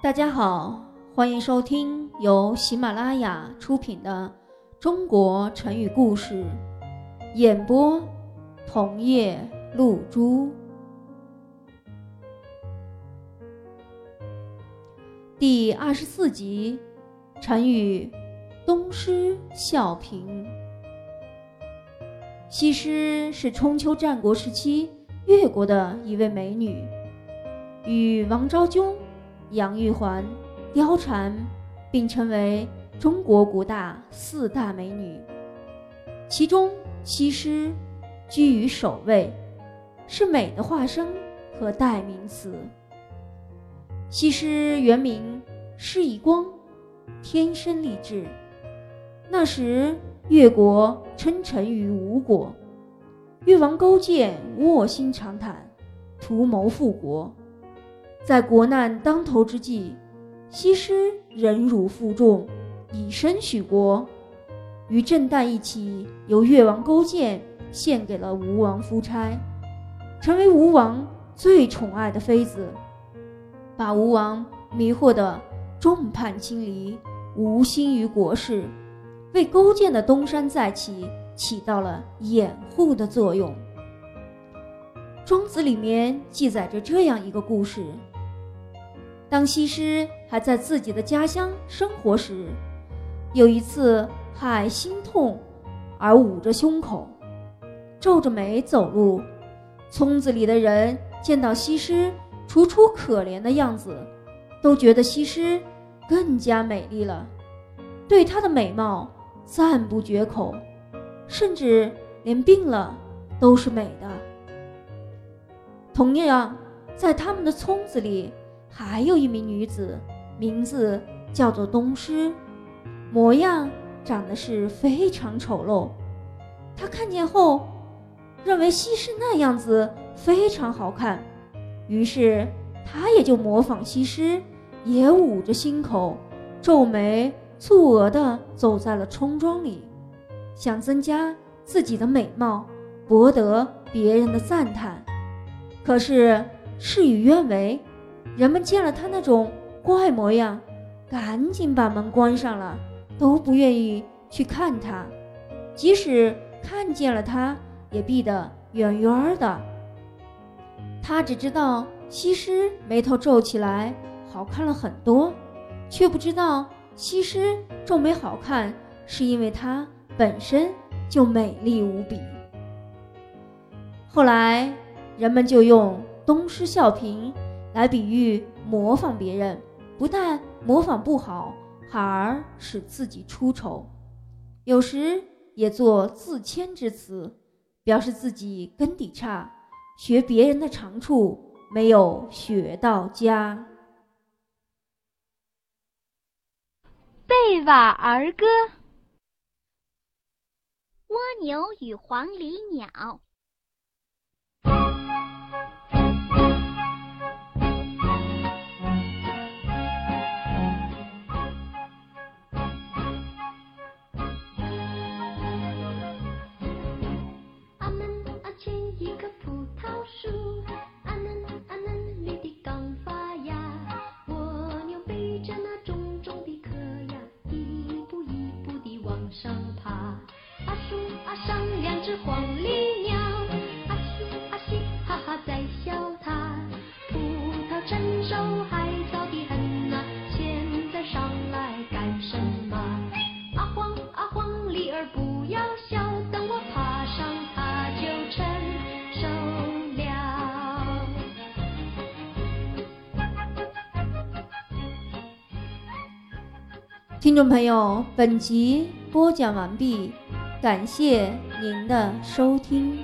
大家好，欢迎收听由喜马拉雅出品的《中国成语故事》，演播桐叶露珠。第二十四集，成语“东施效颦”。西施是春秋战国时期越国的一位美女，与王昭君。杨玉环、貂蝉并称为中国古大四大美女，其中西施居于首位，是美的化身和代名词。西施原名施夷光，天生丽质。那时越国称臣于吴国，越王勾践卧薪尝胆，图谋复国。在国难当头之际，西施忍辱负重，以身许国，与郑旦一起由越王勾践献给了吴王夫差，成为吴王最宠爱的妃子，把吴王迷惑得众叛亲离，无心于国事，为勾践的东山再起起到了掩护的作用。庄子里面记载着这样一个故事。当西施还在自己的家乡生活时，有一次害心痛而捂着胸口，皱着眉走路。村子里的人见到西施楚楚可怜的样子，都觉得西施更加美丽了，对她的美貌赞不绝口，甚至连病了都是美的。同样，在他们的村子里。还有一名女子，名字叫做东施，模样长得是非常丑陋。她看见后，认为西施那样子非常好看，于是她也就模仿西施，也捂着心口，皱眉蹙额地走在了村庄里，想增加自己的美貌，博得别人的赞叹。可是事与愿违。人们见了他那种怪模样，赶紧把门关上了，都不愿意去看他。即使看见了他，也避得远远的。他只知道西施眉头皱起来好看了很多，却不知道西施皱眉好看是因为她本身就美丽无比。后来人们就用东施效颦。来比喻模仿别人，不但模仿不好，反而使自己出丑；有时也做自谦之词，表示自己根底差，学别人的长处没有学到家。贝瓦儿歌：牛与黄鹂鸟。是黄鹂鸟阿嘻阿嘻哈哈在笑它葡萄成熟还早得很呐现在上来干什么？阿黄阿黄鹂儿不要笑等我爬上它就成熟了。听众朋友本集播讲完毕。感谢您的收听。